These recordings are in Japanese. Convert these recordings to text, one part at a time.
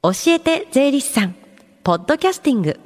教えて税理士さんポッドキャスティング。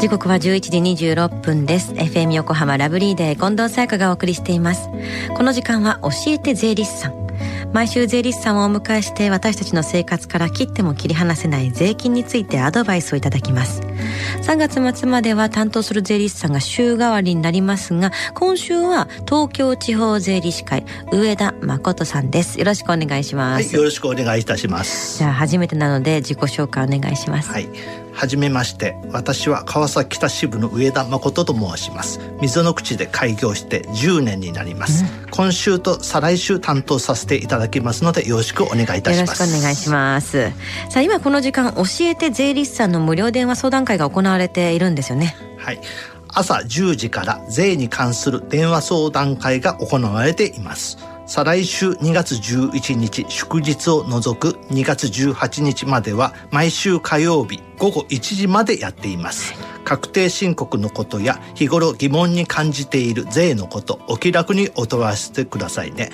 時刻は11時26分です。FM 横浜ラブリーデー近藤沙耶香がお送りしています。この時間は教えて税理士さん。毎週税理士さんをお迎えして私たちの生活から切っても切り離せない税金についてアドバイスをいただきます。3月末までは担当する税理士さんが週替わりになりますが今週は東京地方税理士会上田誠さんです。よろしくお願いします、はい、よろしくお願いいたします。じゃあ初めてなので自己紹介お願いします。はいはじめまして。私は川崎北支部の上田誠と申します。溝の口で開業して10年になります、うん、今週と再来週担当させていただきますのでよろしくお願いいたします。よろしくお願いします。さあ今この時間教えて税理士さんの無料電話相談会が行われているんですよね。はい。朝10時から税に関する電話相談会が行われています再来週2月11日祝日を除く2月18日までは毎週火曜日午後1時までやっています。確定申告のことや日頃疑問に感じている税のことお気楽にお問わせくださいね。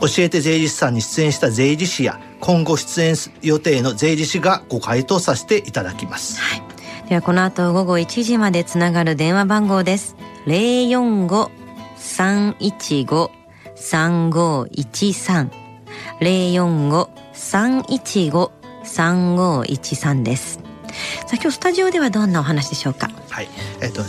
教えて税理士さんに出演した税理士や今後出演予定の税理士がご回答させていただきます、はい、ではこの後午後1時までつながる電話番号です。045-315 045-315-3513です。さあ今日スタジオではどんなお話でしょうか？はい、えっ、ー、と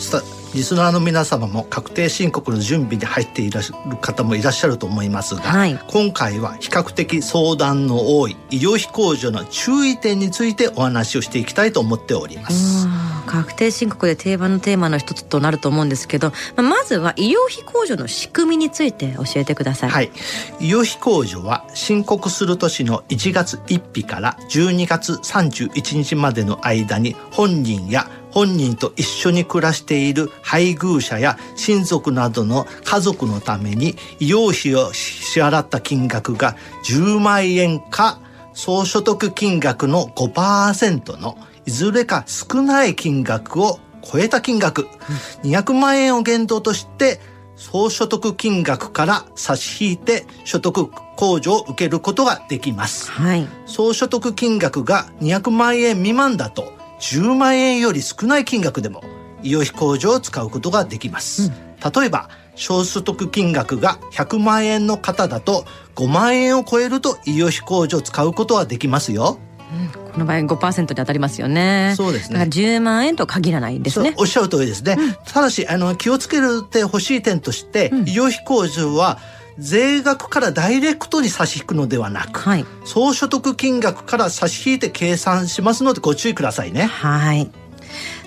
リスナーの皆様も確定申告の準備に入っていらっしゃる方もいらっしゃると思いますが、はい、今回は比較的相談の多い医療費控除の注意点についてお話をしていきたいと思っております。確定申告で定番のテーマの一つとなると思うんですけど、まずは医療費控除の仕組みについて教えてください。はい、医療費控除は申告する年の1月1日から12月31日までの間に本人や本人と一緒に暮らしている配偶者や親族などの家族のために医療費を支払った金額が10万円か総所得金額の5%のいずれか少ない金額を超えた金額、200万円を限度として総所得金額から差し引いて所得控除を受けることができます。はい、総所得金額が200万円未満だと10万円より少ない金額でも医療費控除を使うことができます。うん、例えば、小所得金額が100万円の方だと5万円を超えると医療費控除を使うことができますよ。うん、この場合5%に当たりますよね。そうですね。だから10万円と限らないですね。おっしゃる通りですね。うん、ただし、あの、気をつけてほしい点として、うん、医療費控除は、税額からダイレクトに差し引くのではなく、はい、総所得金額から差し引いて計算しますのでご注意くださいね。はい。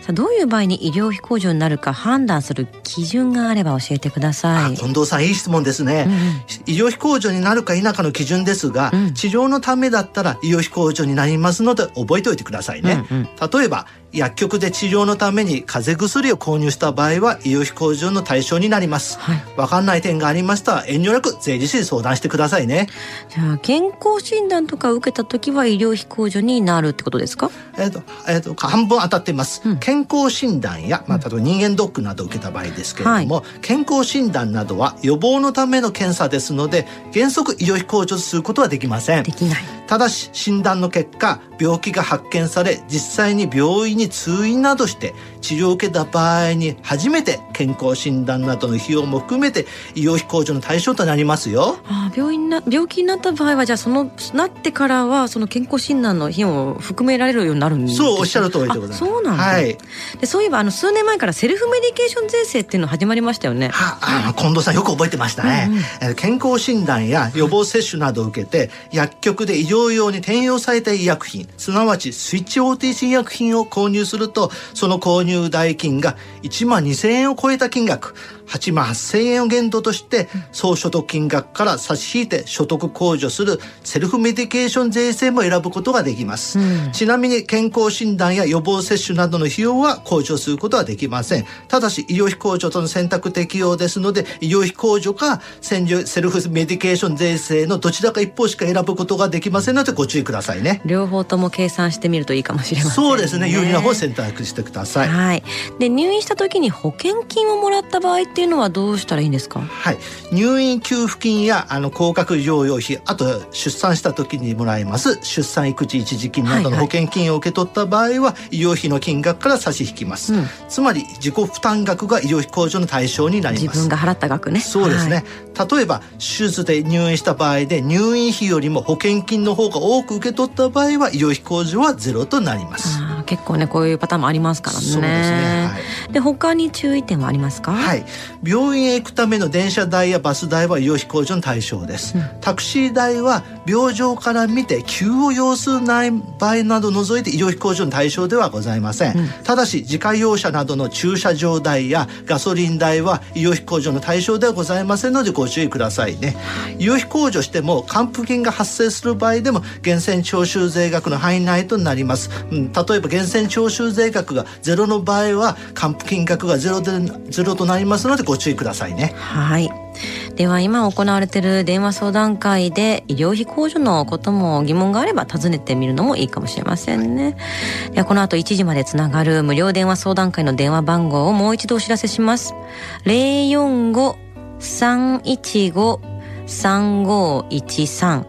さあどういう場合に医療費控除になるか判断する基準があれば教えてください。近藤さんいい質問ですね、うん、医療費控除になるか否かの基準ですが、うん、治療のためだったら医療費控除になりますので覚えておいてくださいね、うんうん、例えば薬局で治療のために風邪薬を購入した場合は医療費控除の対象になります。はい、分かんない点がありましたら遠慮なく税理士に相談してくださいね。じゃあ健康診断とか受けた時は医療費控除になるってことですか？えっ、ー、とえっ、ー、と半分当たってます。うん、健康診断やまあ例えば人間ドックなどを受けた場合ですけれども、はい、健康診断などは予防のための検査ですので原則医療費控除することはできません。できない。ただし診断の結果病気が発見され実際に病院に通院などして治療を受けた場合に初めて健康診断などの費用も含めて医療費控除の対象となりますよ。あ病院な病気になった場合はじゃあそのなってからはその健康診断の費用を含められるようになるんですそうおっしゃる通りでございます。そうなんはい、でそういえばあの数年前からセルフメディケーション税制っていうの始まりましたよね。はあ近藤さんよく覚えてましたね。うんうん、健康診断や予防接種などを受けて薬局で医療用に転用された医薬品すなわちスイッチ OTC 医薬品を購入するとその購入代金が1万2000円を超えた金額。8万8000円を限度として総所得金額から差し引いて所得控除するセルフメディケーション税制も選ぶことができます、うん、ちなみに健康診断や予防接種などの費用は控除することはできません。ただし医療費控除との選択適用ですので医療費控除かセルフメディケーション税制のどちらか一方しか選ぶことができませんのでご注意くださいね。両方とも計算してみるといいかもしれません、ね、そうですね。有利な方を選択してください。はい。で入院した時に保険金をもらった場合っっていうのはどうしたらいいんですか？はい。入院給付金やあの高額療養費あと出産した時にもらえます出産育児一時金などの保険金を受け取った場合は、医療費の金額から差し引きます、うん、つまり自己負担額が医療費控除の対象になります。自分が払った額ね。そうですね、はい、例えば手術で入院した場合で入院費よりも保険金の方が多く受け取った場合は医療費控除はゼロとなります結構ねこういうパターンもありますからね。そうですね、はい、で他に注意点はありますか？はい。病院へ行くための電車代やバス代は医療費控除の対象です、うん、タクシー代は病状から見て急を要するない場合など除いて医療費控除の対象ではございません、うん、ただし自家用車などの駐車場代やガソリン代は医療費控除の対象ではございませんのでご注意くださいね、はい、医療費控除しても還付金が発生する場合でも源泉徴収税額の範囲内となります、うん、例えば源泉徴収税額がゼロの場合は還付金額がゼロでゼロとなりますのでご注意くださいねはいでは今行われている電話相談会で医療費控除のことも疑問があれば尋ねてみるのもいいかもしれませんね。ではこの後1時までつながる無料電話相談会の電話番号をもう一度お知らせします。045-315-3513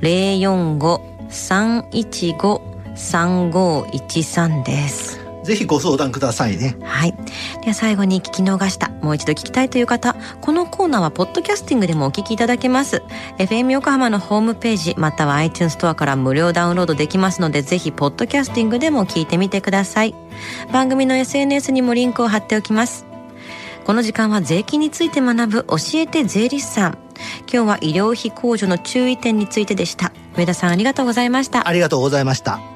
045-315-3513です。ぜひご相談くださいね。はい。では最後に聞き逃した、もう一度聞きたいという方、このコーナーはポッドキャスティングでもお聞きいただけます。FM 横浜のホームページ、または iTunes ストアから無料ダウンロードできますので、ぜひポッドキャスティングでも聞いてみてください。番組の SNS にもリンクを貼っておきます。この時間は税金について学ぶ教えて税理士さん。今日は医療費控除の注意点についてでした。上田さんありがとうございました。ありがとうございました。